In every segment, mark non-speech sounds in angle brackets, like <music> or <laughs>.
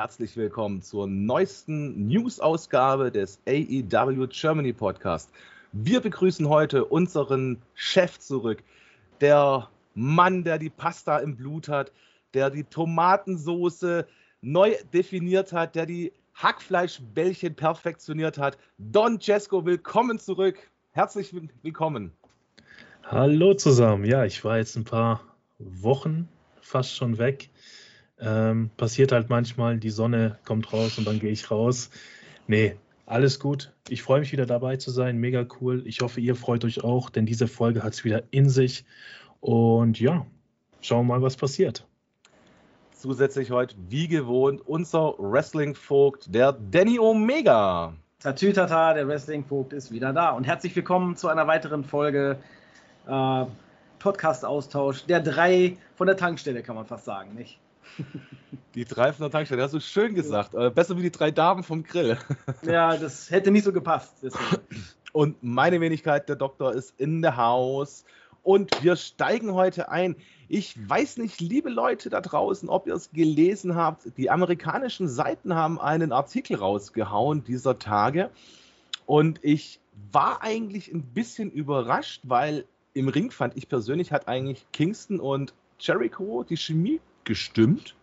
Herzlich willkommen zur neuesten News-Ausgabe des AEW Germany Podcast. Wir begrüßen heute unseren Chef zurück, der Mann, der die Pasta im Blut hat, der die Tomatensoße neu definiert hat, der die Hackfleischbällchen perfektioniert hat. Don Cesco, willkommen zurück. Herzlich willkommen. Hallo zusammen. Ja, ich war jetzt ein paar Wochen fast schon weg. Ähm, passiert halt manchmal, die Sonne kommt raus und dann gehe ich raus. Nee, alles gut. Ich freue mich wieder dabei zu sein. Mega cool. Ich hoffe, ihr freut euch auch, denn diese Folge hat es wieder in sich. Und ja, schauen wir mal, was passiert. Zusätzlich heute, wie gewohnt, unser Wrestling-Vogt, der Danny Omega. Tatütata, der Wrestling-Vogt ist wieder da. Und herzlich willkommen zu einer weiteren Folge äh, Podcast-Austausch der drei von der Tankstelle, kann man fast sagen, nicht? <laughs> Die drei von der Tankstelle, hast du schön gesagt. Äh, besser wie die drei Damen vom Grill. <laughs> Ja, das hätte nicht so gepasst. Deswegen. Und meine Wenigkeit, der Doktor, ist in der Haus. Und wir steigen heute ein. Ich weiß nicht, liebe Leute da draußen, ob ihr es gelesen habt. Die amerikanischen Seiten haben einen Artikel rausgehauen dieser Tage. Und ich war eigentlich ein bisschen überrascht, weil im Ring fand ich persönlich, hat eigentlich Kingston und Jericho die Chemie gestimmt.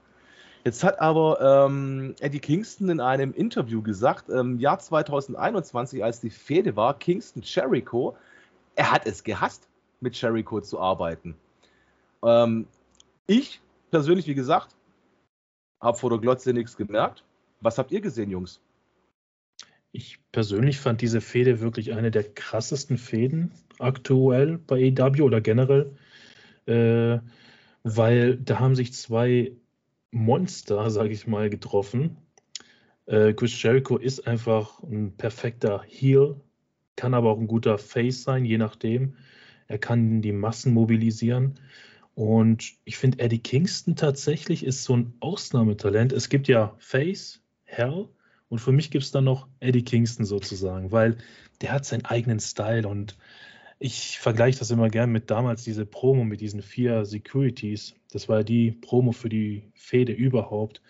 Jetzt hat aber ähm, Eddie Kingston in einem Interview gesagt, im ähm, Jahr 2021, als die Fehde war, Kingston Jericho, er hat es gehasst, mit Jericho zu arbeiten. Ähm, ich persönlich, wie gesagt, habe vor der Glotze nichts gemerkt. Was habt ihr gesehen, Jungs? Ich persönlich fand diese Fehde wirklich eine der krassesten Fäden aktuell bei EW oder generell, äh, weil da haben sich zwei Monster, sage ich mal, getroffen. Äh, Chris Jericho ist einfach ein perfekter Heel, kann aber auch ein guter Face sein, je nachdem. Er kann die Massen mobilisieren. Und ich finde, Eddie Kingston tatsächlich ist so ein Ausnahmetalent. Es gibt ja Face, Hell und für mich gibt es dann noch Eddie Kingston sozusagen, weil der hat seinen eigenen Style und ich vergleiche das immer gern mit damals diese Promo mit diesen vier Securities. Das war die Promo für die Fehde überhaupt.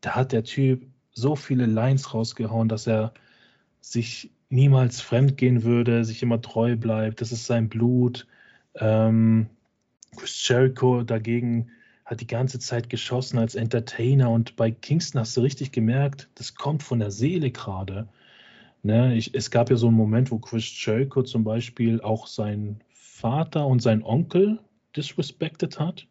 Da hat der Typ so viele Lines rausgehauen, dass er sich niemals fremdgehen würde, sich immer treu bleibt. Das ist sein Blut. Ähm, Chris Jericho dagegen hat die ganze Zeit geschossen als Entertainer und bei Kingston hast du richtig gemerkt, das kommt von der Seele gerade. Ne, ich, es gab ja so einen Moment, wo Chris Jericho zum Beispiel auch seinen Vater und seinen Onkel disrespected hat.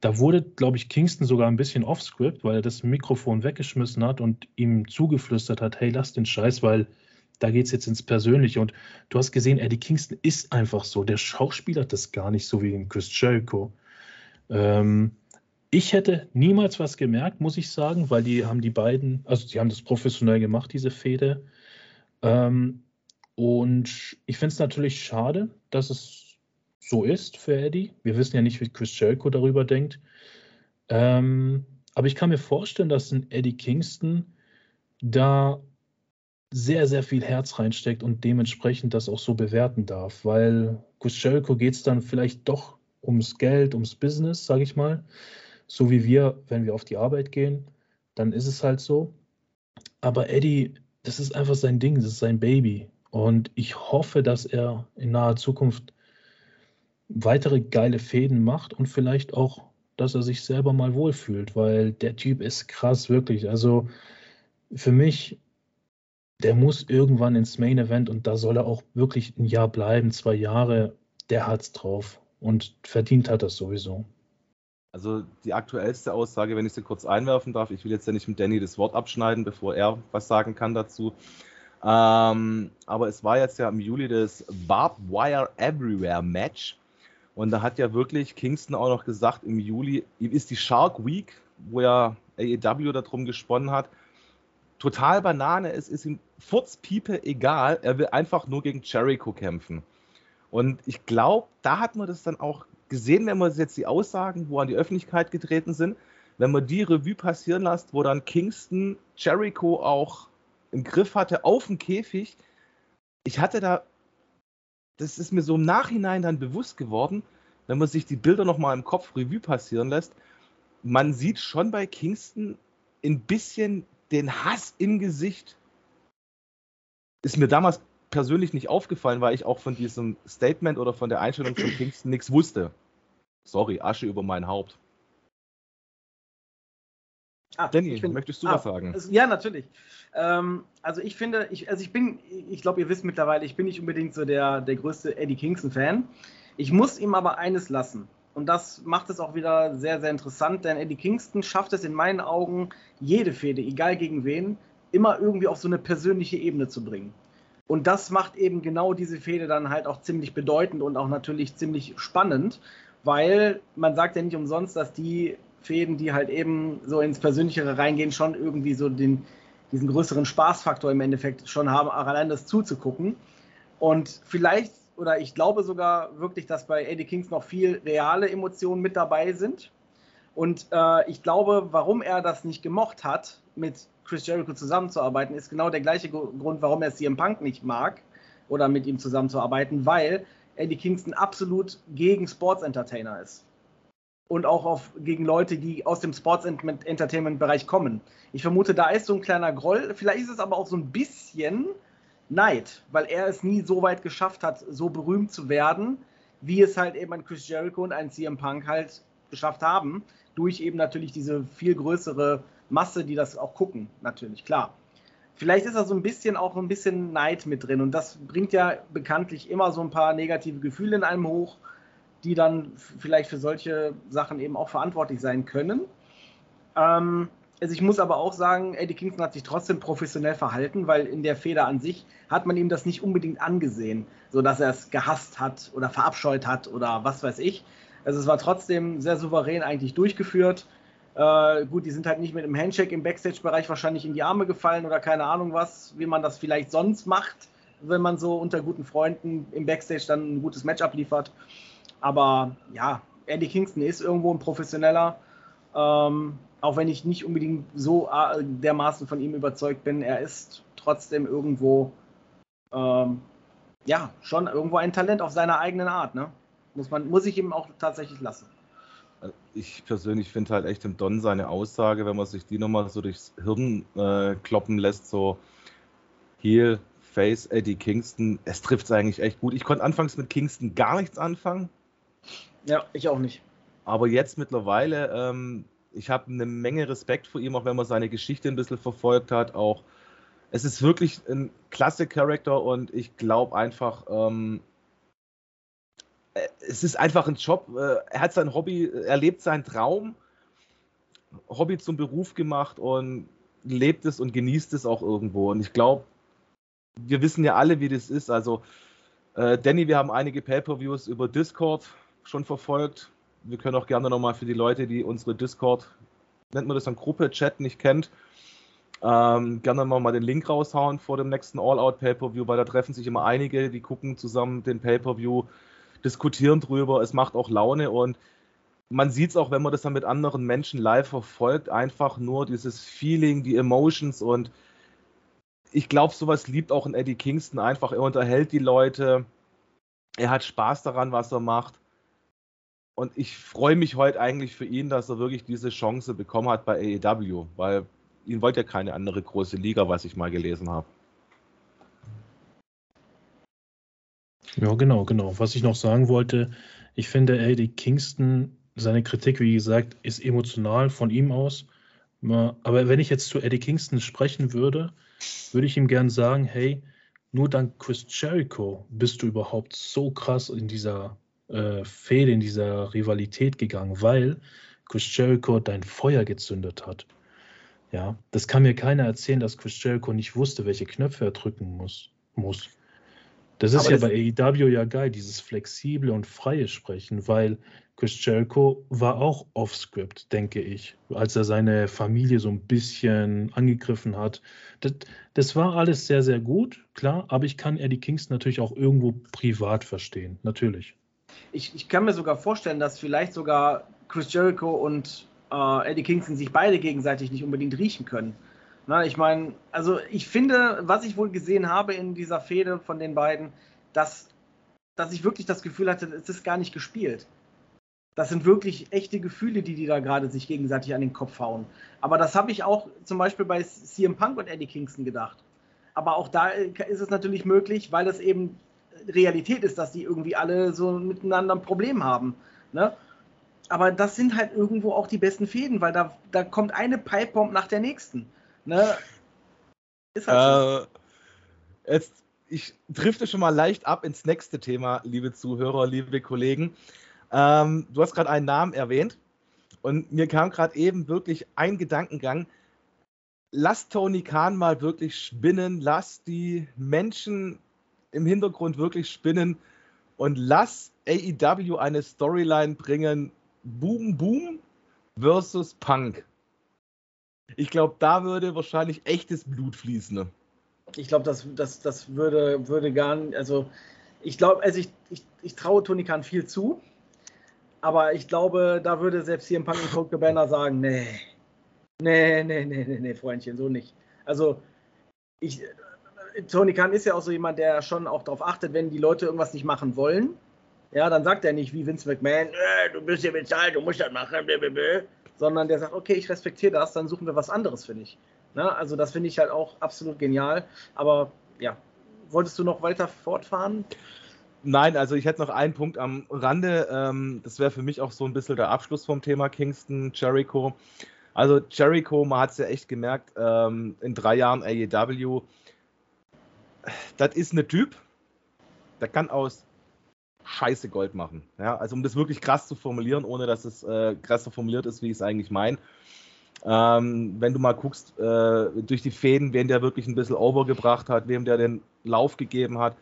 Da wurde, glaube ich, Kingston sogar ein bisschen offscript, weil er das Mikrofon weggeschmissen hat und ihm zugeflüstert hat, hey, lass den Scheiß, weil da geht es jetzt ins Persönliche. Und du hast gesehen, Eddie Kingston ist einfach so. Der Schauspieler hat das gar nicht so wie in Chris Jericho. Ähm, ich hätte niemals was gemerkt, muss ich sagen, weil die haben die beiden, also die haben das professionell gemacht, diese Fehde. Ähm, und ich finde es natürlich schade, dass es so ist für Eddie. Wir wissen ja nicht, wie Chris Jericho darüber denkt. Ähm, aber ich kann mir vorstellen, dass ein Eddie Kingston da sehr, sehr viel Herz reinsteckt und dementsprechend das auch so bewerten darf, weil Chris Jericho geht es dann vielleicht doch ums Geld, ums Business, sage ich mal. So wie wir, wenn wir auf die Arbeit gehen, dann ist es halt so. Aber Eddie das ist einfach sein Ding, das ist sein Baby. Und ich hoffe, dass er in naher Zukunft weitere geile Fäden macht und vielleicht auch, dass er sich selber mal wohlfühlt, weil der Typ ist krass, wirklich. Also für mich, der muss irgendwann ins Main Event und da soll er auch wirklich ein Jahr bleiben, zwei Jahre. Der hat's drauf und verdient hat das sowieso. Also die aktuellste Aussage, wenn ich sie kurz einwerfen darf, ich will jetzt ja nicht mit Danny das Wort abschneiden, bevor er was sagen kann dazu. Ähm, aber es war jetzt ja im Juli das Barbed Wire Everywhere Match. Und da hat ja wirklich Kingston auch noch gesagt, im Juli ist die Shark Week, wo ja AEW darum gesponnen hat. Total Banane, es ist ihm Furzpiepe egal, er will einfach nur gegen Jericho kämpfen. Und ich glaube, da hat man das dann auch gesehen, wenn man jetzt die Aussagen, wo an die Öffentlichkeit getreten sind, wenn man die Revue passieren lässt, wo dann Kingston Jericho auch im Griff hatte auf dem Käfig, ich hatte da, das ist mir so im Nachhinein dann bewusst geworden, wenn man sich die Bilder nochmal im Kopf Revue passieren lässt, man sieht schon bei Kingston ein bisschen den Hass im Gesicht. Ist mir damals persönlich nicht aufgefallen, weil ich auch von diesem Statement oder von der Einstellung von Kingston nichts wusste. Sorry, Asche über mein Haupt. Ah, Danny, find, möchtest du ah, was sagen? Es, ja, natürlich. Ähm, also ich finde, ich, also ich bin, ich glaube, ihr wisst mittlerweile, ich bin nicht unbedingt so der, der größte Eddie Kingston-Fan. Ich muss ihm aber eines lassen. Und das macht es auch wieder sehr, sehr interessant, denn Eddie Kingston schafft es in meinen Augen, jede Fehde, egal gegen wen, immer irgendwie auf so eine persönliche Ebene zu bringen. Und das macht eben genau diese Fehde dann halt auch ziemlich bedeutend und auch natürlich ziemlich spannend, weil man sagt ja nicht umsonst, dass die Fäden, die halt eben so ins Persönlichere reingehen, schon irgendwie so den, diesen größeren Spaßfaktor im Endeffekt schon haben, auch allein das zuzugucken. Und vielleicht, oder ich glaube sogar wirklich, dass bei Eddie Kings noch viel reale Emotionen mit dabei sind. Und äh, ich glaube, warum er das nicht gemocht hat, mit Chris Jericho zusammenzuarbeiten, ist genau der gleiche Grund, warum er CM Punk nicht mag oder mit ihm zusammenzuarbeiten, weil Eddie Kingston absolut gegen Sports Entertainer ist. Und auch auf, gegen Leute, die aus dem Sports Entertainment Bereich kommen. Ich vermute, da ist so ein kleiner Groll. Vielleicht ist es aber auch so ein bisschen Neid, weil er es nie so weit geschafft hat, so berühmt zu werden, wie es halt eben ein Chris Jericho und ein CM Punk halt geschafft haben. Durch eben natürlich diese viel größere Masse, die das auch gucken, natürlich, klar. Vielleicht ist da so ein bisschen auch ein bisschen Neid mit drin und das bringt ja bekanntlich immer so ein paar negative Gefühle in einem hoch, die dann vielleicht für solche Sachen eben auch verantwortlich sein können. Ähm, also ich muss aber auch sagen, Eddie Kingston hat sich trotzdem professionell verhalten, weil in der Feder an sich hat man ihm das nicht unbedingt angesehen, so dass er es gehasst hat oder verabscheut hat oder was weiß ich. Also es war trotzdem sehr souverän eigentlich durchgeführt. Äh, gut, die sind halt nicht mit einem Handshake im Backstage-Bereich wahrscheinlich in die Arme gefallen oder keine Ahnung was, wie man das vielleicht sonst macht, wenn man so unter guten Freunden im Backstage dann ein gutes Match abliefert. Aber ja, Eddie Kingston ist irgendwo ein professioneller. Ähm, auch wenn ich nicht unbedingt so äh, dermaßen von ihm überzeugt bin, er ist trotzdem irgendwo ähm, ja schon irgendwo ein Talent auf seiner eigenen Art. Ne? Muss man muss ich ihm auch tatsächlich lassen ich persönlich finde halt echt im Don seine Aussage, wenn man sich die nochmal so durchs Hirn äh, kloppen lässt, so Heel, Face, Eddie Kingston, es trifft es eigentlich echt gut. Ich konnte anfangs mit Kingston gar nichts anfangen. Ja, ich auch nicht. Aber jetzt mittlerweile, ähm, ich habe eine Menge Respekt vor ihm, auch wenn man seine Geschichte ein bisschen verfolgt hat. Auch es ist wirklich ein klasse Charakter und ich glaube einfach, ähm, äh, es ist einfach ein Job. Äh, er hat sein Hobby, er lebt seinen Traum, Hobby zum Beruf gemacht und lebt es und genießt es auch irgendwo. Und ich glaube, wir wissen ja alle, wie das ist. Also, äh, Danny, wir haben einige Pay-Per-Views über Discord schon verfolgt. Wir können auch gerne nochmal für die Leute, die unsere Discord, nennt man das dann Gruppe, Chat nicht kennt, ähm, gerne mal den Link raushauen vor dem nächsten All-Out Pay-Per-View, weil da treffen sich immer einige, die gucken zusammen den Pay-Per-View diskutieren drüber, es macht auch Laune und man sieht es auch, wenn man das dann mit anderen Menschen live verfolgt, einfach nur dieses Feeling, die Emotions und ich glaube, sowas liebt auch ein Eddie Kingston einfach. Er unterhält die Leute, er hat Spaß daran, was er macht. Und ich freue mich heute eigentlich für ihn, dass er wirklich diese Chance bekommen hat bei AEW, weil ihn wollte ja keine andere große Liga, was ich mal gelesen habe. Ja, genau, genau. Was ich noch sagen wollte, ich finde, Eddie Kingston, seine Kritik, wie gesagt, ist emotional von ihm aus. Aber wenn ich jetzt zu Eddie Kingston sprechen würde, würde ich ihm gern sagen, hey, nur dank Chris Jericho bist du überhaupt so krass in dieser äh, Fehde, in dieser Rivalität gegangen, weil Chris Jericho dein Feuer gezündet hat. Ja, das kann mir keiner erzählen, dass Chris Jericho nicht wusste, welche Knöpfe er drücken muss. muss. Das ist Aber ja das bei AEW ja geil, dieses flexible und freie Sprechen, weil Chris Jericho war auch off-script, denke ich, als er seine Familie so ein bisschen angegriffen hat. Das, das, war alles sehr, sehr gut, klar, aber ich kann Eddie Kingston natürlich auch irgendwo privat verstehen, natürlich. Ich, ich kann mir sogar vorstellen, dass vielleicht sogar Chris Jericho und äh, Eddie Kingston sich beide gegenseitig nicht unbedingt riechen können. Na, ich meine, also ich finde, was ich wohl gesehen habe in dieser Fehde von den beiden, dass, dass ich wirklich das Gefühl hatte, es ist gar nicht gespielt. Das sind wirklich echte Gefühle, die die da gerade sich gegenseitig an den Kopf hauen. Aber das habe ich auch zum Beispiel bei CM Punk und Eddie Kingston gedacht. Aber auch da äh, ist es natürlich möglich, weil das eben Realität ist, dass die irgendwie alle so miteinander ein Problem haben. Ne? Aber das sind halt irgendwo auch die besten Fäden, weil da, da kommt eine Pipebomb nach der nächsten. Ne? Ist halt äh, jetzt, ich drifte schon mal leicht ab ins nächste Thema, liebe Zuhörer, liebe Kollegen. Ähm, du hast gerade einen Namen erwähnt und mir kam gerade eben wirklich ein Gedankengang. Lass Tony Khan mal wirklich spinnen, lass die Menschen im Hintergrund wirklich spinnen und lass AEW eine Storyline bringen, Boom Boom versus Punk. Ich glaube, da würde wahrscheinlich echtes Blut fließen. Ne? Ich glaube, das, das, das würde, würde gar nicht, also ich glaube, also ich, ich, ich traue Tony Khan viel zu, aber ich glaube, da würde selbst hier im Punk und Cold Cabana sagen, nee, nee, nee, nee, nee, nee, Freundchen, so nicht. Also ich, Tony Khan ist ja auch so jemand, der schon auch darauf achtet, wenn die Leute irgendwas nicht machen wollen, ja, dann sagt er nicht wie Vince McMahon, äh, du bist hier bezahlt, du musst das machen, blablabla. Sondern der sagt, okay, ich respektiere das, dann suchen wir was anderes für dich. Ne? Also das finde ich halt auch absolut genial. Aber ja, wolltest du noch weiter fortfahren? Nein, also ich hätte noch einen Punkt am Rande. Ähm, das wäre für mich auch so ein bisschen der Abschluss vom Thema Kingston, Jericho. Also Jericho, man hat es ja echt gemerkt, ähm, in drei Jahren AEW, das ist ein Typ, der kann aus scheiße Gold machen. Ja, also um das wirklich krass zu formulieren, ohne dass es äh, krasser formuliert ist, wie ich es eigentlich meine. Ähm, wenn du mal guckst, äh, durch die Fäden, wen der wirklich ein bisschen overgebracht hat, wem der den Lauf gegeben hat.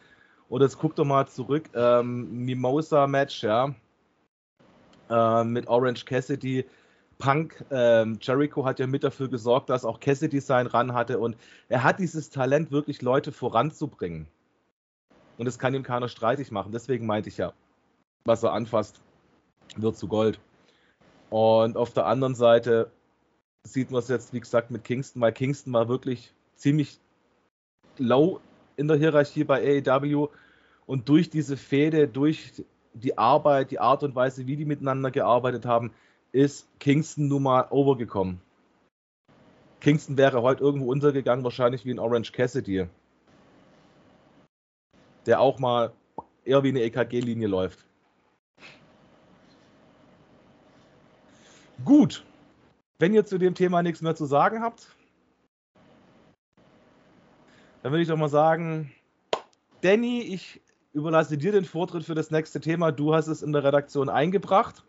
Oder jetzt guck doch mal zurück, ähm, Mimosa-Match, ja, äh, mit Orange Cassidy. Punk, ähm, Jericho hat ja mit dafür gesorgt, dass auch Cassidy seinen Run hatte und er hat dieses Talent, wirklich Leute voranzubringen. Und das kann ihm keiner streitig machen. Deswegen meinte ich ja, was er anfasst, wird zu Gold. Und auf der anderen Seite sieht man es jetzt, wie gesagt, mit Kingston, weil Kingston war wirklich ziemlich low in der Hierarchie bei AEW. Und durch diese Fehde, durch die Arbeit, die Art und Weise, wie die miteinander gearbeitet haben, ist Kingston nun mal overgekommen. Kingston wäre heute irgendwo untergegangen, wahrscheinlich wie ein Orange Cassidy der auch mal eher wie eine EKG-Linie läuft. Gut. Wenn ihr zu dem Thema nichts mehr zu sagen habt, dann würde ich doch mal sagen, Danny, ich überlasse dir den Vortritt für das nächste Thema. Du hast es in der Redaktion eingebracht.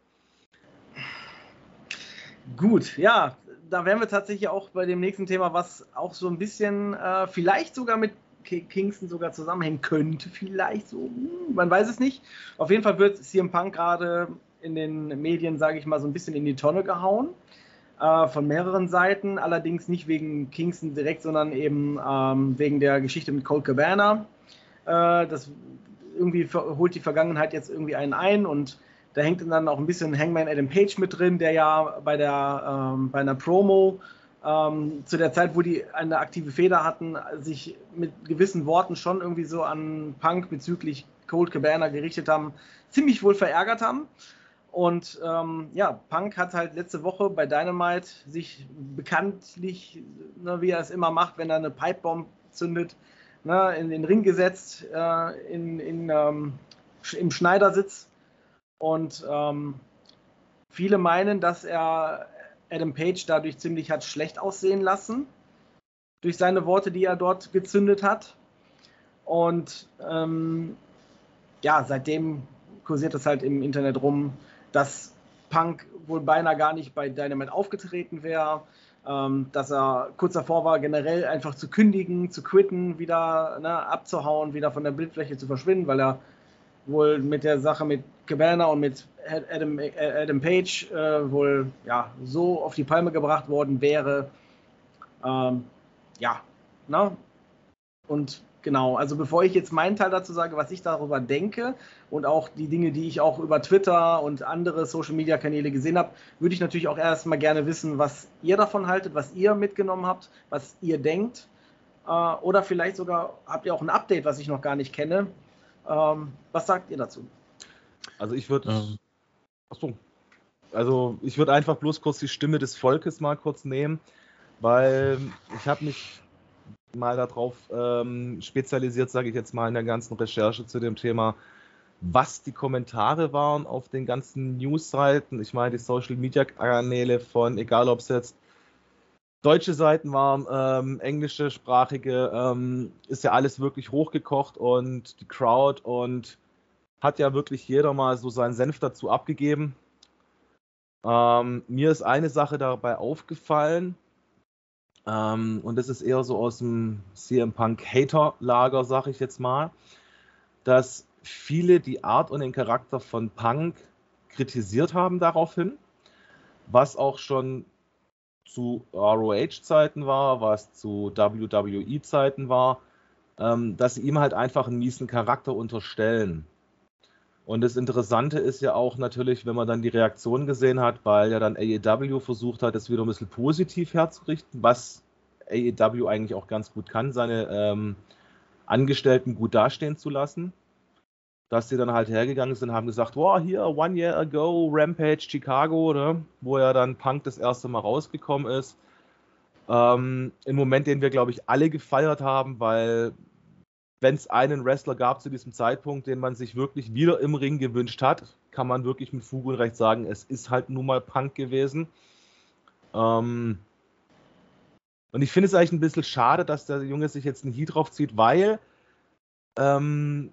Gut, ja, da wären wir tatsächlich auch bei dem nächsten Thema, was auch so ein bisschen äh, vielleicht sogar mit Kingston sogar zusammenhängen könnte, vielleicht so. Hm, man weiß es nicht. Auf jeden Fall wird CM Punk gerade in den Medien, sage ich mal, so ein bisschen in die Tonne gehauen. Äh, von mehreren Seiten, allerdings nicht wegen Kingston direkt, sondern eben ähm, wegen der Geschichte mit Colt Cabana. Äh, das irgendwie holt die Vergangenheit jetzt irgendwie einen ein und da hängt dann auch ein bisschen Hangman Adam Page mit drin, der ja bei der ähm, bei einer Promo ähm, zu der Zeit, wo die eine aktive Feder hatten, sich mit gewissen Worten schon irgendwie so an Punk bezüglich Cold Cabana gerichtet haben, ziemlich wohl verärgert haben. Und ähm, ja, Punk hat halt letzte Woche bei Dynamite sich bekanntlich, ne, wie er es immer macht, wenn er eine Pipebomb zündet, ne, in den Ring gesetzt, äh, in, in, ähm, im Schneidersitz. Und ähm, viele meinen, dass er Adam Page dadurch ziemlich hat schlecht aussehen lassen. Durch seine Worte, die er dort gezündet hat. Und ähm, ja, seitdem kursiert es halt im Internet rum, dass Punk wohl beinahe gar nicht bei Dynamite aufgetreten wäre, ähm, dass er kurz davor war, generell einfach zu kündigen, zu quitten, wieder ne, abzuhauen, wieder von der Bildfläche zu verschwinden, weil er wohl mit der Sache mit Cabana und mit Adam, Adam Page äh, wohl ja, so auf die Palme gebracht worden wäre. Ähm, ja, ne? Und genau, also bevor ich jetzt meinen Teil dazu sage, was ich darüber denke und auch die Dinge, die ich auch über Twitter und andere Social-Media-Kanäle gesehen habe, würde ich natürlich auch erstmal gerne wissen, was ihr davon haltet, was ihr mitgenommen habt, was ihr denkt. Äh, oder vielleicht sogar habt ihr auch ein Update, was ich noch gar nicht kenne. Ähm, was sagt ihr dazu? Also ich würde. Ähm, Achso. also ich würde einfach bloß kurz die Stimme des Volkes mal kurz nehmen, weil ich habe mich mal darauf ähm, spezialisiert, sage ich jetzt mal, in der ganzen Recherche zu dem Thema, was die Kommentare waren auf den ganzen News-Seiten. Ich meine, die Social-Media-Kanäle von, egal ob es jetzt deutsche Seiten waren, ähm, englische, sprachige, ähm, ist ja alles wirklich hochgekocht und die Crowd und hat ja wirklich jeder mal so seinen Senf dazu abgegeben. Ähm, mir ist eine Sache dabei aufgefallen ähm, und das ist eher so aus dem CM Punk Hater-Lager, sag ich jetzt mal, dass viele die Art und den Charakter von Punk kritisiert haben daraufhin, was auch schon zu ROH-Zeiten war, was zu WWE-Zeiten war, ähm, dass sie ihm halt einfach einen miesen Charakter unterstellen. Und das Interessante ist ja auch natürlich, wenn man dann die Reaktion gesehen hat, weil ja dann AEW versucht hat, das wieder ein bisschen positiv herzurichten, was AEW eigentlich auch ganz gut kann, seine ähm, Angestellten gut dastehen zu lassen dass sie dann halt hergegangen sind und haben gesagt, wow, hier, one year ago, Rampage Chicago, ne? wo ja dann Punk das erste Mal rausgekommen ist. Ähm, Ein Moment, den wir, glaube ich, alle gefeiert haben, weil wenn es einen Wrestler gab zu diesem Zeitpunkt, den man sich wirklich wieder im Ring gewünscht hat, kann man wirklich mit Fug und Recht sagen, es ist halt nun mal Punk gewesen. Ähm, und ich finde es eigentlich ein bisschen schade, dass der Junge sich jetzt einen Heat drauf zieht, weil ähm,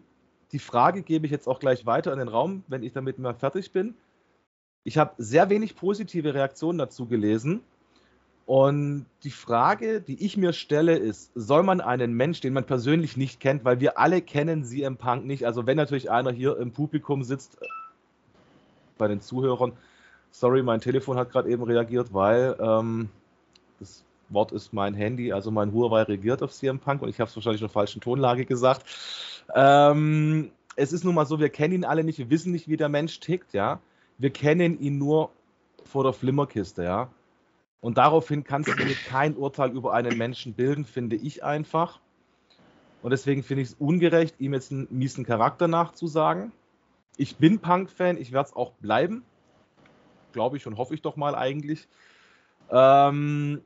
die Frage gebe ich jetzt auch gleich weiter in den Raum, wenn ich damit mal fertig bin. Ich habe sehr wenig positive Reaktionen dazu gelesen. Und die Frage, die ich mir stelle, ist, soll man einen Mensch, den man persönlich nicht kennt, weil wir alle kennen im Punk nicht, also wenn natürlich einer hier im Publikum sitzt, äh, bei den Zuhörern, sorry, mein Telefon hat gerade eben reagiert, weil ähm, das Wort ist mein Handy, also mein Huawei regiert auf CM Punk und ich habe es wahrscheinlich in der falschen Tonlage gesagt. Ähm, es ist nun mal so, wir kennen ihn alle nicht, wir wissen nicht, wie der Mensch tickt, ja. Wir kennen ihn nur vor der Flimmerkiste, ja. Und daraufhin kannst du kein Urteil über einen Menschen bilden, finde ich einfach. Und deswegen finde ich es ungerecht, ihm jetzt einen miesen Charakter nachzusagen. Ich bin Punk-Fan, ich werde es auch bleiben. Glaube ich und hoffe ich doch mal eigentlich. Ähm,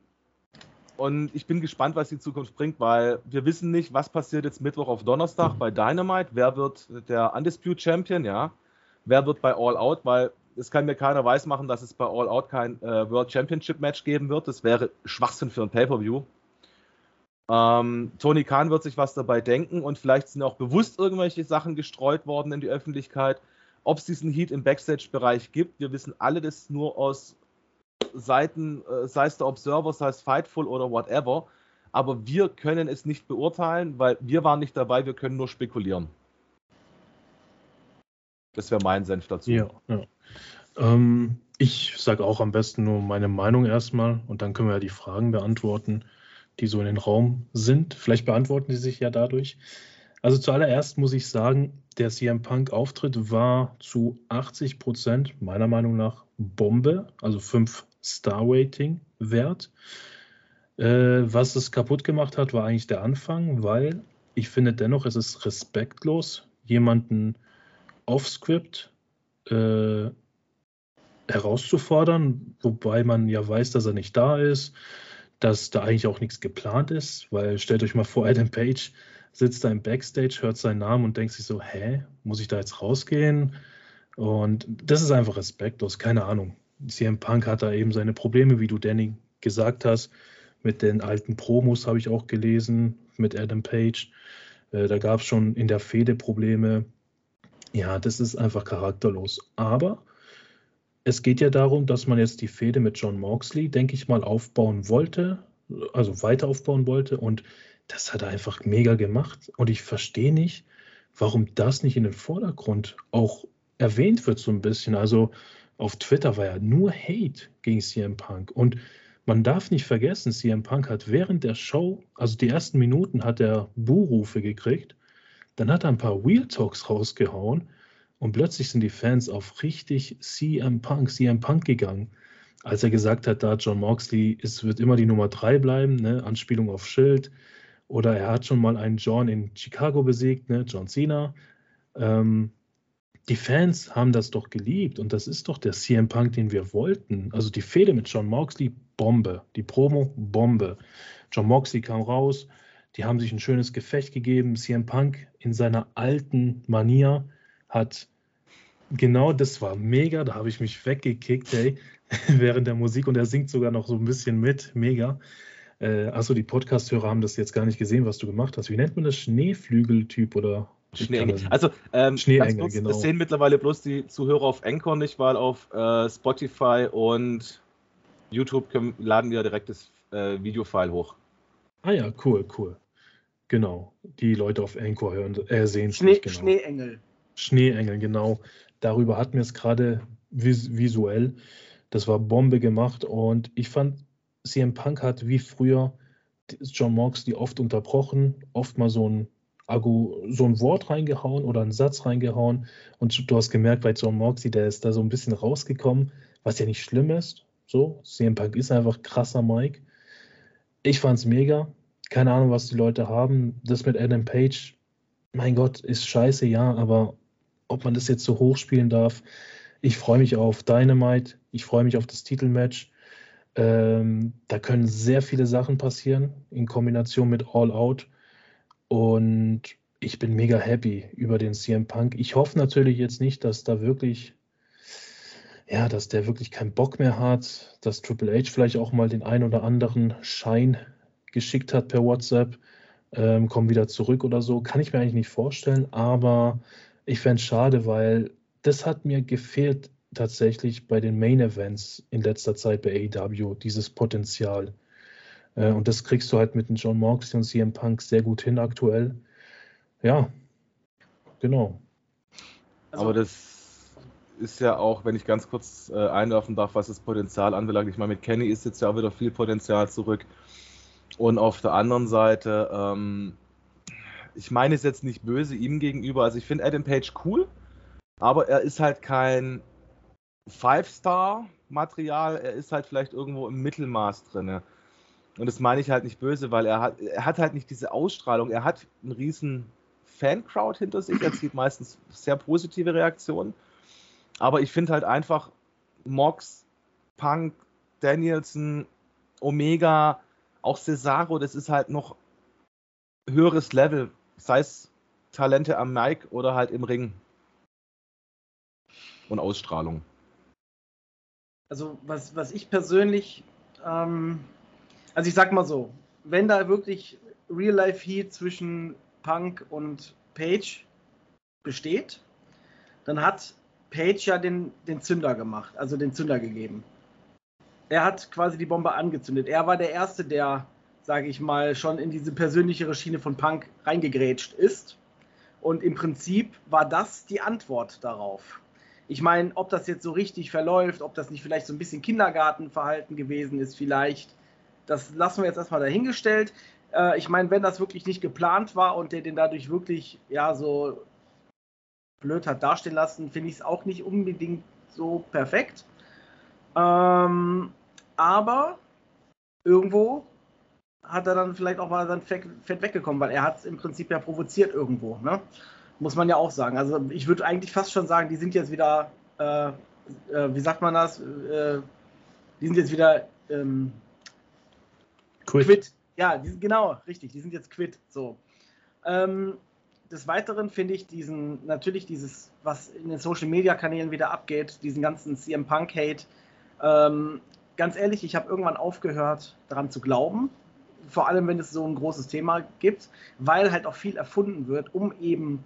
und ich bin gespannt, was die Zukunft bringt, weil wir wissen nicht, was passiert jetzt Mittwoch auf Donnerstag bei Dynamite. Wer wird der Undisputed Champion, ja? Wer wird bei All Out, weil es kann mir keiner weismachen, dass es bei All Out kein äh, World Championship Match geben wird. Das wäre Schwachsinn für ein Pay-Per-View. Ähm, Tony Khan wird sich was dabei denken und vielleicht sind auch bewusst irgendwelche Sachen gestreut worden in die Öffentlichkeit. Ob es diesen Heat im Backstage-Bereich gibt, wir wissen alle das nur aus Seiten, äh, sei es der Observer, sei es Fightful oder whatever. Aber wir können es nicht beurteilen, weil wir waren nicht dabei, wir können nur spekulieren. Das wäre mein Senf dazu. Ja, ja. Ähm, ich sage auch am besten nur meine Meinung erstmal und dann können wir ja die Fragen beantworten, die so in den Raum sind. Vielleicht beantworten sie sich ja dadurch. Also zuallererst muss ich sagen, der CM Punk Auftritt war zu 80 Prozent meiner Meinung nach Bombe, also 5 Star-Rating wert. Äh, was es kaputt gemacht hat, war eigentlich der Anfang, weil ich finde dennoch, es ist respektlos, jemanden off-Script äh, herauszufordern, wobei man ja weiß, dass er nicht da ist, dass da eigentlich auch nichts geplant ist, weil stellt euch mal vor, Adam Page sitzt da im Backstage, hört seinen Namen und denkt sich so, hä, muss ich da jetzt rausgehen? Und das ist einfach respektlos, keine Ahnung. CM Punk hat da eben seine Probleme, wie du Danny gesagt hast. Mit den alten Promos habe ich auch gelesen, mit Adam Page. Äh, da gab es schon in der Fehde Probleme. Ja, das ist einfach charakterlos. Aber es geht ja darum, dass man jetzt die Fehde mit John Moxley, denke ich mal, aufbauen wollte, also weiter aufbauen wollte. Und das hat er einfach mega gemacht. Und ich verstehe nicht, warum das nicht in den Vordergrund auch erwähnt wird, so ein bisschen. Also auf Twitter war ja nur Hate gegen CM Punk. Und man darf nicht vergessen, CM Punk hat während der Show, also die ersten Minuten, hat er Buhrufe gekriegt. Dann hat er ein paar Wheel Talks rausgehauen und plötzlich sind die Fans auf richtig CM Punk, CM Punk gegangen. Als er gesagt hat, da John Moxley es wird immer die Nummer 3 bleiben, ne? Anspielung auf Schild. Oder er hat schon mal einen John in Chicago besiegt, ne? John Cena. Ähm, die Fans haben das doch geliebt und das ist doch der CM Punk, den wir wollten. Also die Fehde mit John Moxley, Bombe. Die Promo, Bombe. John Moxley kam raus, die haben sich ein schönes Gefecht gegeben. CM Punk in seiner alten Manier hat genau das war mega, da habe ich mich weggekickt, ey, <laughs> während der Musik und er singt sogar noch so ein bisschen mit, mega. Äh, achso, die Podcast-Hörer haben das jetzt gar nicht gesehen, was du gemacht hast. Wie nennt man das? Schneeflügeltyp oder Schneeengel. Also ähm, Schneeengel, kurz, genau. Das sehen mittlerweile bloß die Zuhörer auf Anchor nicht, weil auf äh, Spotify und YouTube können, laden wir direkt das äh, Videofile hoch. Ah ja, cool, cool. Genau. Die Leute auf Anchor hören, äh, sehen Schnee, nicht, genau. Schneeengel. Schneeengel, genau. Darüber hatten wir es gerade vis visuell. Das war Bombe gemacht und ich fand, CM Punk hat wie früher John Moxley oft unterbrochen, oft mal so ein so ein Wort reingehauen oder einen Satz reingehauen und du hast gemerkt, bei John Moxley, der ist da so ein bisschen rausgekommen, was ja nicht schlimm ist. So, CM Punk ist einfach krasser Mike. Ich fand's mega. Keine Ahnung, was die Leute haben. Das mit Adam Page, mein Gott, ist scheiße, ja, aber ob man das jetzt so hochspielen darf, ich freue mich auf Dynamite, ich freue mich auf das Titelmatch. Ähm, da können sehr viele Sachen passieren in Kombination mit All Out. Und ich bin mega happy über den CM Punk. Ich hoffe natürlich jetzt nicht, dass da wirklich, ja, dass der wirklich keinen Bock mehr hat, dass Triple H vielleicht auch mal den ein oder anderen Schein geschickt hat per WhatsApp, ähm, komm wieder zurück oder so. Kann ich mir eigentlich nicht vorstellen, aber ich fände es schade, weil das hat mir gefehlt tatsächlich bei den Main Events in letzter Zeit bei AEW, dieses Potenzial. Äh, und das kriegst du halt mit den John Moxley und CM Punk sehr gut hin aktuell. Ja, genau. Also, Aber das ist ja auch, wenn ich ganz kurz äh, einwerfen darf, was das Potenzial anbelangt. Ich meine, mit Kenny ist jetzt ja auch wieder viel Potenzial zurück. Und auf der anderen Seite, ähm, ich meine es jetzt nicht böse ihm gegenüber. Also ich finde Adam Page cool, aber er ist halt kein Five-Star-Material. Er ist halt vielleicht irgendwo im Mittelmaß drin. Und das meine ich halt nicht böse, weil er hat, er hat halt nicht diese Ausstrahlung. Er hat einen riesen Fan-Crowd hinter sich. Er zieht meistens sehr positive Reaktionen. Aber ich finde halt einfach Mox, Punk, Danielson, Omega, auch Cesaro, das ist halt noch höheres Level, sei es Talente am Mic oder halt im Ring. Und Ausstrahlung. Also was, was ich persönlich ähm, also ich sag mal so, wenn da wirklich Real-Life-Heat zwischen Punk und Page besteht, dann hat Page ja den, den Zünder gemacht, also den Zünder gegeben. Er hat quasi die Bombe angezündet. Er war der Erste, der, sage ich mal, schon in diese persönlichere Schiene von Punk reingegrätscht ist. Und im Prinzip war das die Antwort darauf. Ich meine, ob das jetzt so richtig verläuft, ob das nicht vielleicht so ein bisschen Kindergartenverhalten gewesen ist, vielleicht, das lassen wir jetzt erstmal dahingestellt. Äh, ich meine, wenn das wirklich nicht geplant war und der den dadurch wirklich ja so blöd hat dastehen lassen, finde ich es auch nicht unbedingt so perfekt. Ähm, aber irgendwo hat er dann vielleicht auch mal sein Fett, weggekommen, weil er hat es im Prinzip ja provoziert irgendwo. Ne? Muss man ja auch sagen. Also ich würde eigentlich fast schon sagen, die sind jetzt wieder, äh, äh, wie sagt man das? Äh, die sind jetzt wieder ähm, Quit. quit. Ja, die, genau, richtig. Die sind jetzt quit. So. Ähm, des Weiteren finde ich diesen, natürlich dieses, was in den Social Media Kanälen wieder abgeht, diesen ganzen CM Punk Hate. Ähm, ganz ehrlich, ich habe irgendwann aufgehört, daran zu glauben. Vor allem, wenn es so ein großes Thema gibt, weil halt auch viel erfunden wird, um eben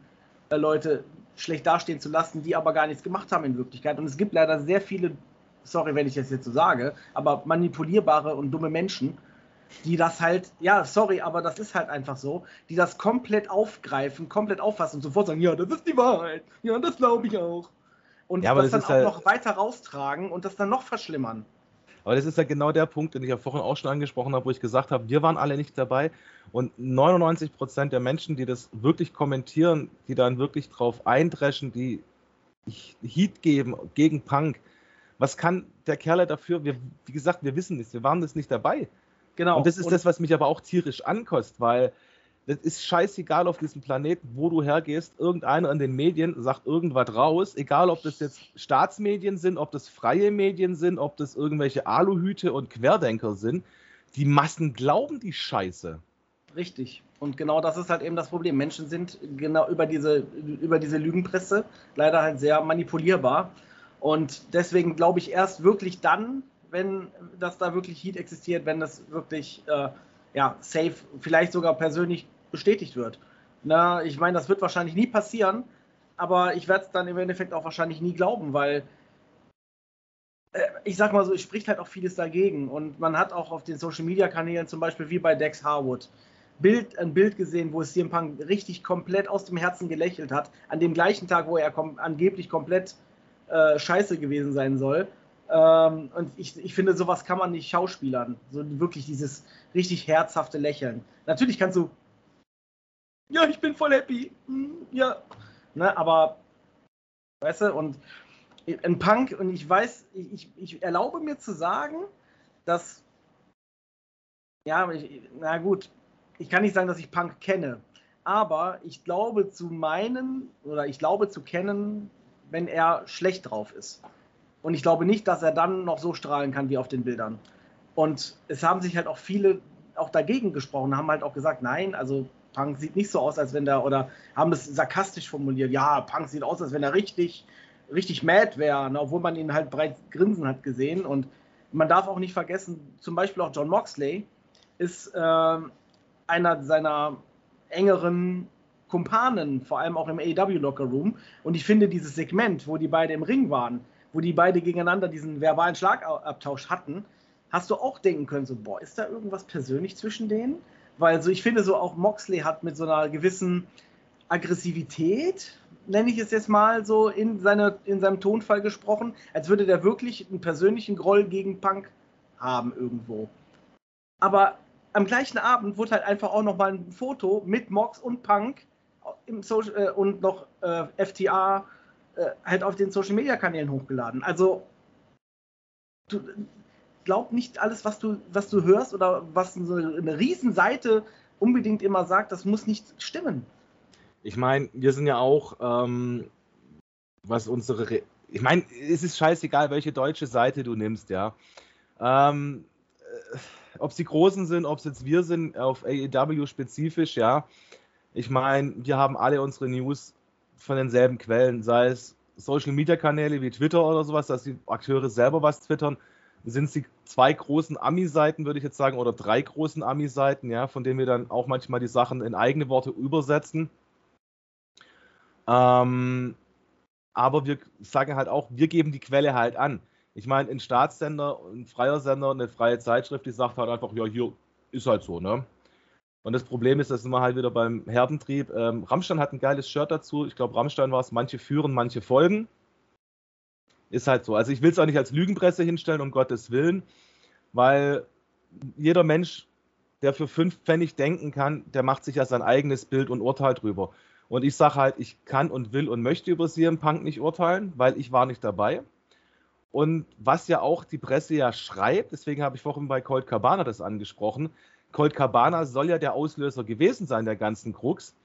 äh, Leute schlecht dastehen zu lassen, die aber gar nichts gemacht haben in Wirklichkeit. Und es gibt leider sehr viele, sorry, wenn ich das jetzt so sage, aber manipulierbare und dumme Menschen, die das halt, ja, sorry, aber das ist halt einfach so, die das komplett aufgreifen, komplett auffassen und sofort sagen, ja, das ist die Wahrheit, ja, das glaube ich auch. Und ja, das, das dann auch halt noch weiter raustragen und das dann noch verschlimmern. Aber das ist ja genau der Punkt, den ich ja vorhin auch schon angesprochen habe, wo ich gesagt habe, wir waren alle nicht dabei. Und 99 Prozent der Menschen, die das wirklich kommentieren, die dann wirklich drauf eindreschen, die Heat geben gegen Punk, was kann der Kerl dafür? Wir, wie gesagt, wir wissen es, wir waren das nicht dabei. Genau. Und das ist und das, was mich aber auch tierisch ankostet, weil das ist scheißegal auf diesem Planeten, wo du hergehst. Irgendeiner in den Medien sagt irgendwas raus, egal ob das jetzt Staatsmedien sind, ob das freie Medien sind, ob das irgendwelche Aluhüte und Querdenker sind. Die Massen glauben die Scheiße. Richtig. Und genau das ist halt eben das Problem. Menschen sind genau über diese, über diese Lügenpresse leider halt sehr manipulierbar. Und deswegen glaube ich erst wirklich dann, wenn das da wirklich Heat existiert, wenn das wirklich äh, ja, safe, vielleicht sogar persönlich bestätigt wird. Na, ich meine, das wird wahrscheinlich nie passieren, aber ich werde es dann im Endeffekt auch wahrscheinlich nie glauben, weil äh, ich sag mal so, es spricht halt auch vieles dagegen. Und man hat auch auf den Social Media Kanälen, zum Beispiel wie bei Dex Harwood, Bild, ein Bild gesehen, wo es CM Punk richtig komplett aus dem Herzen gelächelt hat, an dem gleichen Tag, wo er kom angeblich komplett äh, scheiße gewesen sein soll. Ähm, und ich, ich finde, sowas kann man nicht schauspielern. So wirklich dieses richtig herzhafte Lächeln. Natürlich kannst du, ja, ich bin voll happy, hm, ja, ne, aber, weißt du, und ein Punk, und ich weiß, ich, ich erlaube mir zu sagen, dass, ja, ich, na gut, ich kann nicht sagen, dass ich Punk kenne, aber ich glaube zu meinen, oder ich glaube zu kennen, wenn er schlecht drauf ist. Und ich glaube nicht, dass er dann noch so strahlen kann wie auf den Bildern. Und es haben sich halt auch viele auch dagegen gesprochen, haben halt auch gesagt, nein, also Punk sieht nicht so aus, als wenn der, oder haben es sarkastisch formuliert, ja, Punk sieht aus, als wenn er richtig, richtig mad wäre, ne, obwohl man ihn halt breit grinsen hat gesehen. Und man darf auch nicht vergessen, zum Beispiel auch John Moxley ist äh, einer seiner engeren Kumpanen, vor allem auch im AEW Locker Room. Und ich finde dieses Segment, wo die beide im Ring waren, wo die beide gegeneinander diesen verbalen Schlagabtausch hatten, hast du auch denken können, so, boah, ist da irgendwas persönlich zwischen denen? Weil so, ich finde so auch Moxley hat mit so einer gewissen Aggressivität, nenne ich es jetzt mal so, in, seine, in seinem Tonfall gesprochen, als würde der wirklich einen persönlichen Groll gegen Punk haben irgendwo. Aber am gleichen Abend wurde halt einfach auch nochmal ein Foto mit Mox und Punk im Social, äh, und noch äh, FTA äh, halt auf den Social Media Kanälen hochgeladen. Also du glaub nicht alles, was du, was du hörst oder was so eine Riesenseite unbedingt immer sagt, das muss nicht stimmen. Ich meine, wir sind ja auch, ähm, was unsere, Re ich meine, es ist scheißegal, welche deutsche Seite du nimmst, ja. Ähm, äh, ob sie Großen sind, ob es jetzt wir sind, auf AEW spezifisch, ja. Ich meine, wir haben alle unsere News von denselben Quellen, sei es Social Media Kanäle wie Twitter oder sowas, dass die Akteure selber was twittern, sind es die zwei großen Ami-Seiten, würde ich jetzt sagen, oder drei großen Ami-Seiten, ja, von denen wir dann auch manchmal die Sachen in eigene Worte übersetzen. Ähm, aber wir sagen halt auch, wir geben die Quelle halt an. Ich meine, ein Staatssender, ein freier Sender, eine freie Zeitschrift, die sagt halt einfach, ja, hier ist halt so, ne? Und das Problem ist, da sind wir halt wieder beim Herdentrieb. Ähm, Rammstein hat ein geiles Shirt dazu. Ich glaube, Rammstein war es, manche führen, manche folgen. Ist halt so. Also ich will es auch nicht als Lügenpresse hinstellen, um Gottes Willen, weil jeder Mensch, der für fünf Pfennig denken kann, der macht sich ja sein eigenes Bild und Urteil drüber. Und ich sage halt, ich kann und will und möchte über CM Punk nicht urteilen, weil ich war nicht dabei. Und was ja auch die Presse ja schreibt, deswegen habe ich vorhin bei Colt Cabana das angesprochen, Colt Cabana soll ja der Auslöser gewesen sein, der ganzen Krux,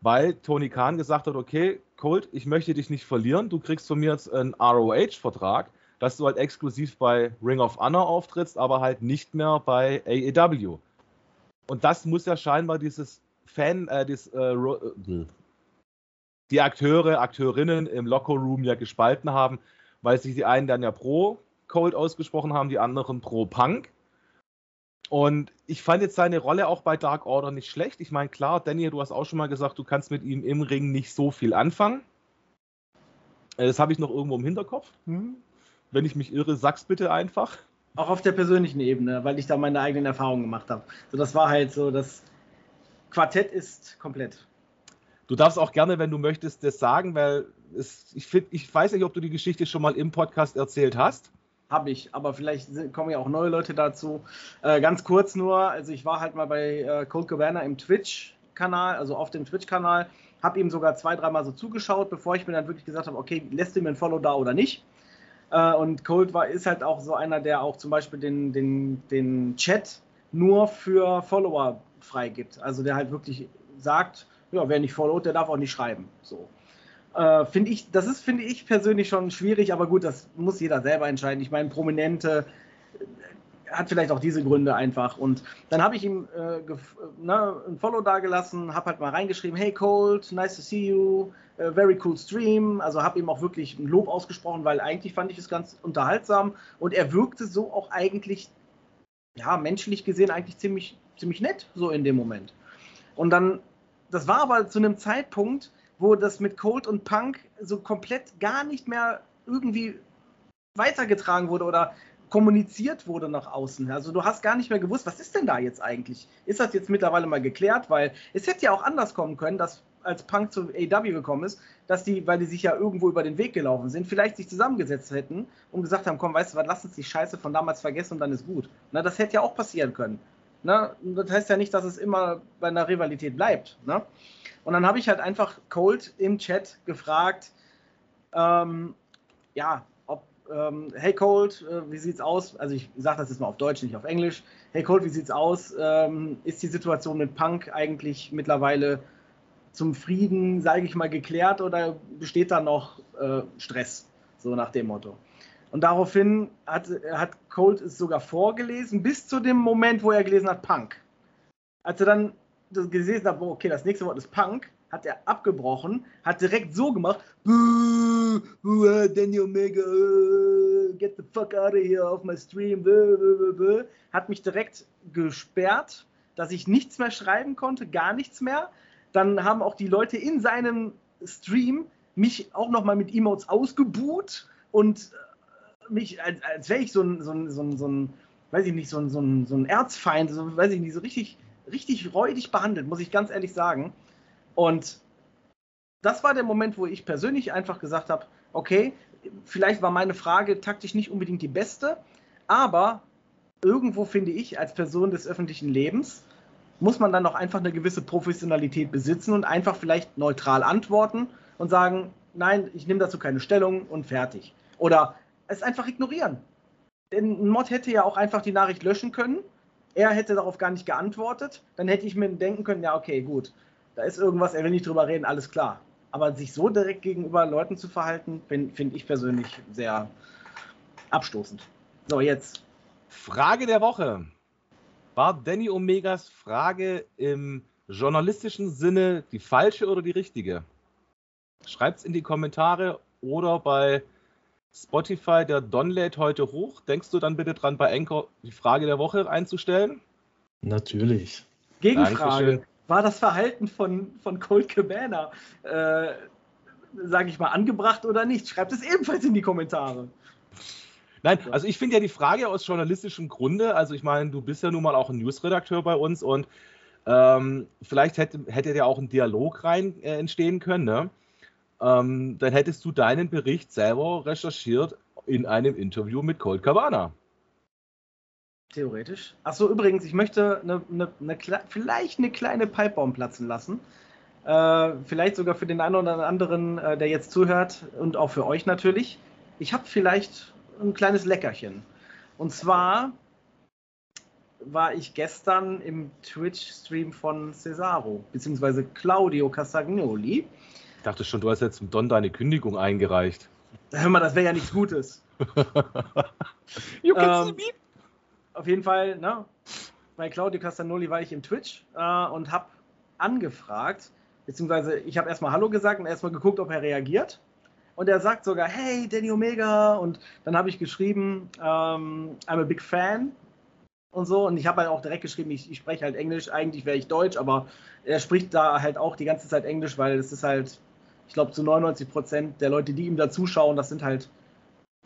weil Tony Khan gesagt hat, okay, Colt, ich möchte dich nicht verlieren, du kriegst von mir jetzt einen ROH-Vertrag, dass du halt exklusiv bei Ring of Honor auftrittst, aber halt nicht mehr bei AEW. Und das muss ja scheinbar dieses Fan, äh, dieses, äh, äh, die Akteure, Akteurinnen im Locker Room ja gespalten haben, weil sich die einen dann ja pro Colt ausgesprochen haben, die anderen pro Punk. Und ich fand jetzt seine Rolle auch bei Dark Order nicht schlecht. Ich meine, klar, Daniel, du hast auch schon mal gesagt, du kannst mit ihm im Ring nicht so viel anfangen. Äh, das habe ich noch irgendwo im Hinterkopf. Hm. Wenn ich mich irre, sag's bitte einfach. Auch auf der persönlichen Ebene, weil ich da meine eigenen Erfahrungen gemacht habe. So, das war halt so, das Quartett ist komplett. Du darfst auch gerne, wenn du möchtest, das sagen, weil es, ich, find, ich weiß nicht, ob du die Geschichte schon mal im Podcast erzählt hast habe ich, aber vielleicht kommen ja auch neue Leute dazu. Äh, ganz kurz nur, also ich war halt mal bei äh, Cold Cabana im Twitch-Kanal, also auf dem Twitch-Kanal, habe ihm sogar zwei, dreimal so zugeschaut, bevor ich mir dann wirklich gesagt habe, okay, lässt du mir ein Follow da oder nicht? Äh, und Cold war, ist halt auch so einer, der auch zum Beispiel den, den, den Chat nur für Follower freigibt. Also der halt wirklich sagt, ja, wer nicht followt, der darf auch nicht schreiben. So. Äh, finde ich, das ist, finde ich persönlich schon schwierig, aber gut, das muss jeder selber entscheiden. Ich meine, Prominente äh, hat vielleicht auch diese Gründe einfach. Und dann habe ich ihm äh, ne, ein Follow dagelassen, habe halt mal reingeschrieben, hey Cold, nice to see you, uh, very cool stream. Also habe ihm auch wirklich ein Lob ausgesprochen, weil eigentlich fand ich es ganz unterhaltsam und er wirkte so auch eigentlich, ja, menschlich gesehen eigentlich ziemlich, ziemlich nett, so in dem Moment. Und dann, das war aber zu einem Zeitpunkt, wo das mit Cold und Punk so komplett gar nicht mehr irgendwie weitergetragen wurde oder kommuniziert wurde nach außen. Also du hast gar nicht mehr gewusst, was ist denn da jetzt eigentlich? Ist das jetzt mittlerweile mal geklärt? Weil es hätte ja auch anders kommen können, dass als Punk zu AW gekommen ist, dass die, weil die sich ja irgendwo über den Weg gelaufen sind, vielleicht sich zusammengesetzt hätten und gesagt haben, komm, weißt du was, lass uns die Scheiße von damals vergessen und dann ist gut. Na, das hätte ja auch passieren können. Na, das heißt ja nicht, dass es immer bei einer Rivalität bleibt. Ne? Und dann habe ich halt einfach Cold im Chat gefragt, ähm, ja, ob, ähm, hey Cold, äh, wie sieht's aus? Also ich sage das jetzt mal auf Deutsch, nicht auf Englisch. Hey Cold, wie sieht's aus? Ähm, ist die Situation mit Punk eigentlich mittlerweile zum Frieden, sage ich mal, geklärt oder besteht da noch äh, Stress? So nach dem Motto. Und daraufhin hat, hat Cold es sogar vorgelesen, bis zu dem Moment, wo er gelesen hat, Punk. Als er dann das gelesen habe, okay, das nächste Wort ist Punk, hat er abgebrochen, hat direkt so gemacht, Buh, buh, Danny Omega, get the fuck out of here off my stream, buh, hat mich direkt gesperrt, dass ich nichts mehr schreiben konnte, gar nichts mehr. Dann haben auch die Leute in seinem Stream mich auch nochmal mit Emotes ausgebuht und mich, als, als wäre ich so ein, so ein, so ein, so ein, weiß ich nicht, so ein, so ein, so ein Erzfeind, so, weiß ich nicht, so richtig richtig räudig behandelt, muss ich ganz ehrlich sagen. Und das war der Moment, wo ich persönlich einfach gesagt habe, okay, vielleicht war meine Frage taktisch nicht unbedingt die beste, aber irgendwo finde ich, als Person des öffentlichen Lebens, muss man dann auch einfach eine gewisse Professionalität besitzen und einfach vielleicht neutral antworten und sagen, nein, ich nehme dazu keine Stellung und fertig. Oder es einfach ignorieren. Denn ein Mod hätte ja auch einfach die Nachricht löschen können er hätte darauf gar nicht geantwortet, dann hätte ich mir denken können, ja, okay, gut, da ist irgendwas, er will nicht drüber reden, alles klar. Aber sich so direkt gegenüber Leuten zu verhalten, finde find ich persönlich sehr abstoßend. So, jetzt. Frage der Woche. War Danny Omegas Frage im journalistischen Sinne die falsche oder die richtige? Schreibt es in die Kommentare oder bei Spotify, der Don lädt heute hoch. Denkst du dann bitte dran, bei Anchor die Frage der Woche einzustellen? Natürlich. Gegenfrage. Dankeschön. War das Verhalten von, von Colt Cabana, äh, sage ich mal, angebracht oder nicht? Schreibt es ebenfalls in die Kommentare. Nein, also ich finde ja die Frage aus journalistischem Grunde, also ich meine, du bist ja nun mal auch ein Newsredakteur bei uns und ähm, vielleicht hätte, hätte ja auch ein Dialog rein äh, entstehen können, ne? Ähm, dann hättest du deinen Bericht selber recherchiert in einem Interview mit Colt Cabana. Theoretisch. Achso, übrigens, ich möchte eine, eine, eine, vielleicht eine kleine Pipebomb platzen lassen. Äh, vielleicht sogar für den einen oder anderen, äh, der jetzt zuhört und auch für euch natürlich. Ich habe vielleicht ein kleines Leckerchen. Und zwar war ich gestern im Twitch-Stream von Cesaro, beziehungsweise Claudio Castagnoli. Ich dachte schon, du hast jetzt mit Don deine Kündigung eingereicht. Hör mal, das wäre ja nichts Gutes. <laughs> you can ähm, see me. Auf jeden Fall, ne? Bei Claudio Castagnoli war ich im Twitch äh, und habe angefragt, beziehungsweise ich habe erstmal Hallo gesagt und erstmal geguckt, ob er reagiert. Und er sagt sogar, hey, Danny Omega. Und dann habe ich geschrieben, ähm, I'm a big fan und so. Und ich habe halt auch direkt geschrieben, ich, ich spreche halt Englisch. Eigentlich wäre ich Deutsch, aber er spricht da halt auch die ganze Zeit Englisch, weil es ist halt ich glaube, zu 99 Prozent der Leute, die ihm da zuschauen, das sind halt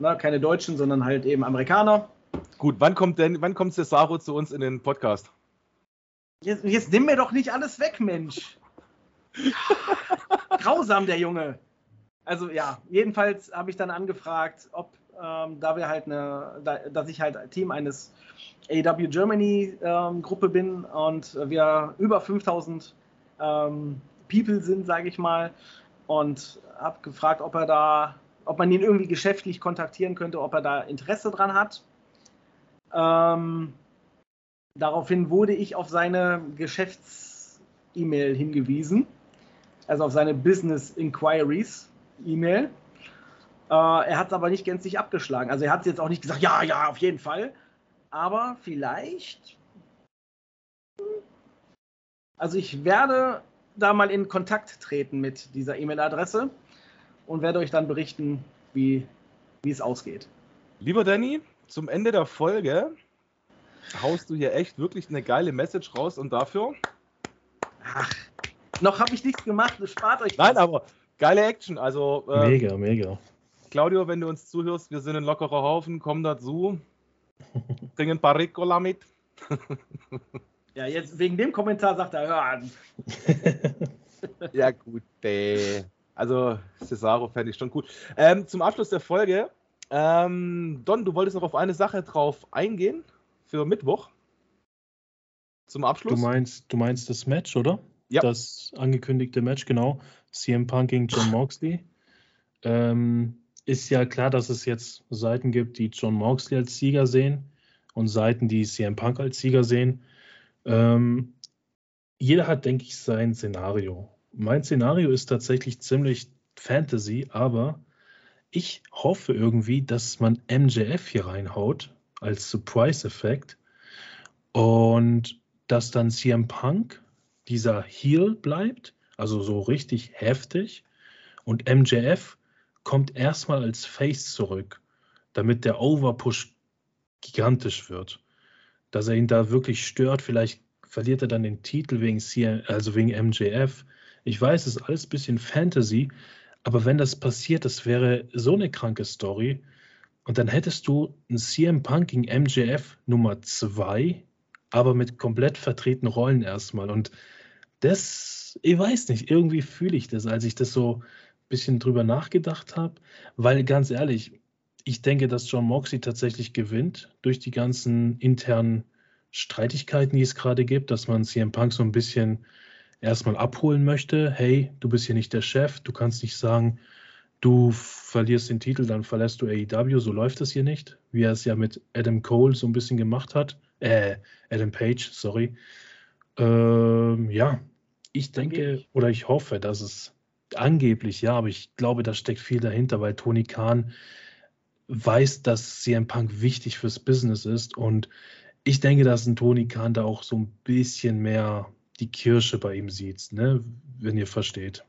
ne, keine Deutschen, sondern halt eben Amerikaner. Gut, wann kommt denn, wann kommt Cesaro zu uns in den Podcast? Jetzt, jetzt nimm mir doch nicht alles weg, Mensch. <laughs> Grausam, der Junge. Also ja, jedenfalls habe ich dann angefragt, ob ähm, da wir halt eine, da, dass ich halt Team eines AW Germany ähm, Gruppe bin und wir über 5000 ähm, People sind, sage ich mal, und habe gefragt, ob er da, ob man ihn irgendwie geschäftlich kontaktieren könnte, ob er da Interesse dran hat. Ähm, daraufhin wurde ich auf seine Geschäfts, E-Mail hingewiesen, also auf seine Business Inquiries E-Mail. Äh, er hat es aber nicht gänzlich abgeschlagen. Also er hat jetzt auch nicht gesagt, ja, ja, auf jeden Fall. Aber vielleicht. Also ich werde da mal in Kontakt treten mit dieser E-Mail-Adresse und werde euch dann berichten, wie, wie es ausgeht. Lieber Danny, zum Ende der Folge haust du hier echt wirklich eine geile Message raus und dafür. Ach, noch habe ich nichts gemacht, spart euch. Nein, aber geile Action. Also, äh, mega, mega. Claudio, wenn du uns zuhörst, wir sind ein lockerer Haufen, komm dazu. <laughs> Bring ein paar Ricola mit. ja, jetzt wegen dem Kommentar sagt er, hör an. <laughs> ja, gut, ey. Also, Cesaro fände ich schon gut. Ähm, zum Abschluss der Folge, ähm, Don, du wolltest noch auf eine Sache drauf eingehen für Mittwoch. Zum Abschluss. Du meinst, du meinst das Match, oder? Ja. Das angekündigte Match, genau. CM Punk gegen John Moxley. Ähm, ist ja klar, dass es jetzt Seiten gibt, die John Moxley als Sieger sehen und Seiten, die CM Punk als Sieger sehen. Ähm, jeder hat, denke ich, sein Szenario. Mein Szenario ist tatsächlich ziemlich Fantasy, aber ich hoffe irgendwie, dass man MJF hier reinhaut als Surprise-Effekt und dass dann CM Punk dieser Heel bleibt, also so richtig heftig und MJF kommt erstmal als Face zurück, damit der Overpush gigantisch wird. Dass er ihn da wirklich stört, vielleicht verliert er dann den Titel wegen, CM, also wegen MJF ich weiß, es ist alles ein bisschen Fantasy, aber wenn das passiert, das wäre so eine kranke Story. Und dann hättest du ein CM Punk gegen MJF Nummer 2, aber mit komplett vertretenen Rollen erstmal. Und das, ich weiß nicht, irgendwie fühle ich das, als ich das so ein bisschen drüber nachgedacht habe. Weil ganz ehrlich, ich denke, dass John Moxley tatsächlich gewinnt durch die ganzen internen Streitigkeiten, die es gerade gibt, dass man CM Punk so ein bisschen erstmal abholen möchte, hey, du bist hier nicht der Chef, du kannst nicht sagen, du verlierst den Titel, dann verlässt du AEW, so läuft das hier nicht, wie er es ja mit Adam Cole so ein bisschen gemacht hat, äh, Adam Page, sorry. Ähm, ja, ich denke oder ich hoffe, dass es angeblich, ja, aber ich glaube, da steckt viel dahinter, weil Tony Khan weiß, dass CM Punk wichtig fürs Business ist und ich denke, dass ein Tony Khan da auch so ein bisschen mehr die Kirsche bei ihm sieht, ne? wenn ihr versteht.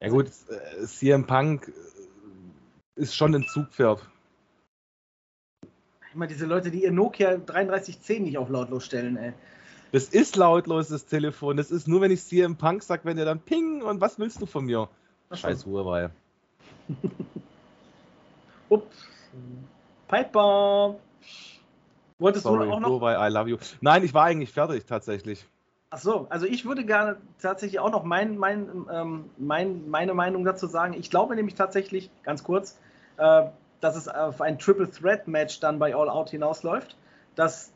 Ja gut, äh, CM Punk äh, ist schon ein Zugpferd. Ich meine, diese Leute, die ihr Nokia 3310 nicht auf lautlos stellen, ey. Das ist lautlos, das Telefon. Das ist nur, wenn ich CM Punk sage, wenn der dann ping und was willst du von mir? Scheiß Huawei. <laughs> Ups. Piper. Wolltest Sorry, du auch noch? Huawei, I love you. Nein, ich war eigentlich fertig tatsächlich. Ach so, also ich würde gerne tatsächlich auch noch mein, mein, ähm, mein, meine Meinung dazu sagen. Ich glaube nämlich tatsächlich, ganz kurz, äh, dass es auf ein Triple Threat Match dann bei All Out hinausläuft, dass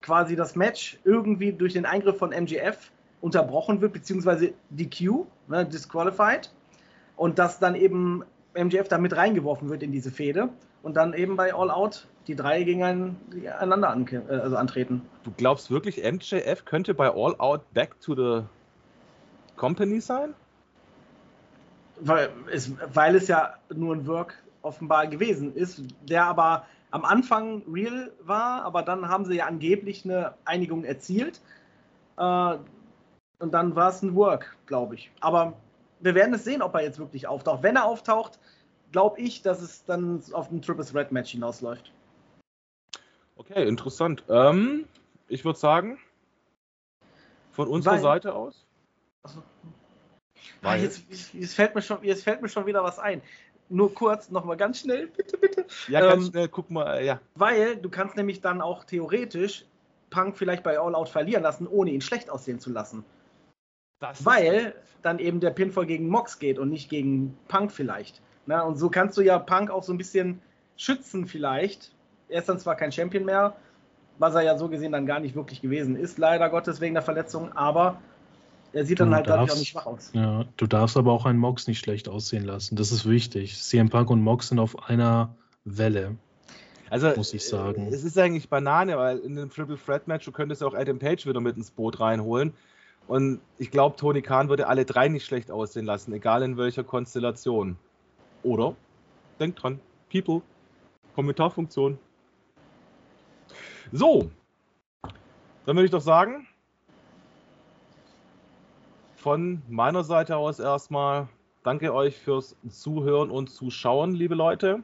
quasi das Match irgendwie durch den Eingriff von MGF unterbrochen wird, beziehungsweise DQ, ne, disqualified, und dass dann eben MGF da mit reingeworfen wird in diese Fehde und dann eben bei All Out die drei gegeneinander an, äh, also antreten. Du glaubst wirklich, MJF könnte bei All Out back to the company sein? Weil es, weil es ja nur ein Work offenbar gewesen ist, der aber am Anfang real war, aber dann haben sie ja angeblich eine Einigung erzielt. Äh, und dann war es ein Work, glaube ich. Aber wir werden es sehen, ob er jetzt wirklich auftaucht. Wenn er auftaucht, glaube ich, dass es dann auf ein Triple Threat Match hinausläuft. Okay, interessant. Ähm, ich würde sagen, von unserer Weil, Seite aus. Also, ah, jetzt, jetzt, fällt mir schon, jetzt fällt mir schon wieder was ein. Nur kurz, nochmal ganz schnell, bitte, bitte. Ja, ganz ähm, schnell, guck mal, ja. Weil du kannst nämlich dann auch theoretisch Punk vielleicht bei All Out verlieren lassen, ohne ihn schlecht aussehen zu lassen. Das Weil dann eben der Pinfall gegen Mox geht und nicht gegen Punk vielleicht. Na, und so kannst du ja Punk auch so ein bisschen schützen vielleicht. Er ist dann zwar kein Champion mehr, was er ja so gesehen dann gar nicht wirklich gewesen ist, leider Gottes wegen der Verletzung, aber er sieht dann du halt darfst, dadurch auch nicht schwach aus. Ja, du darfst aber auch einen Mox nicht schlecht aussehen lassen. Das ist wichtig. CM Punk und Mox sind auf einer Welle. Also, muss ich sagen. Es ist eigentlich Banane, weil in einem Triple Threat Match, du könntest ja auch Adam Page wieder mit ins Boot reinholen. Und ich glaube, Tony Khan würde alle drei nicht schlecht aussehen lassen, egal in welcher Konstellation. Oder? Denkt dran, People, Kommentarfunktion. So, dann würde ich doch sagen, von meiner Seite aus erstmal danke euch fürs Zuhören und Zuschauen, liebe Leute.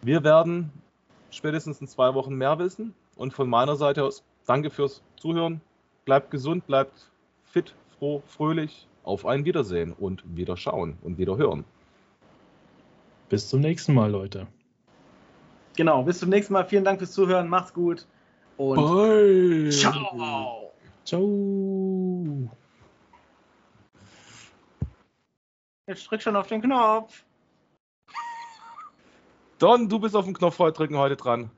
Wir werden spätestens in zwei Wochen mehr wissen. Und von meiner Seite aus danke fürs Zuhören. Bleibt gesund, bleibt fit, froh, fröhlich. Auf ein Wiedersehen und Wiederschauen und Wiederhören. Bis zum nächsten Mal, Leute. Genau, bis zum nächsten Mal. Vielen Dank fürs Zuhören. Macht's gut. Und Bye. ciao. Ciao. Jetzt drück schon auf den Knopf. Don, du bist auf den Knopf drücken heute dran.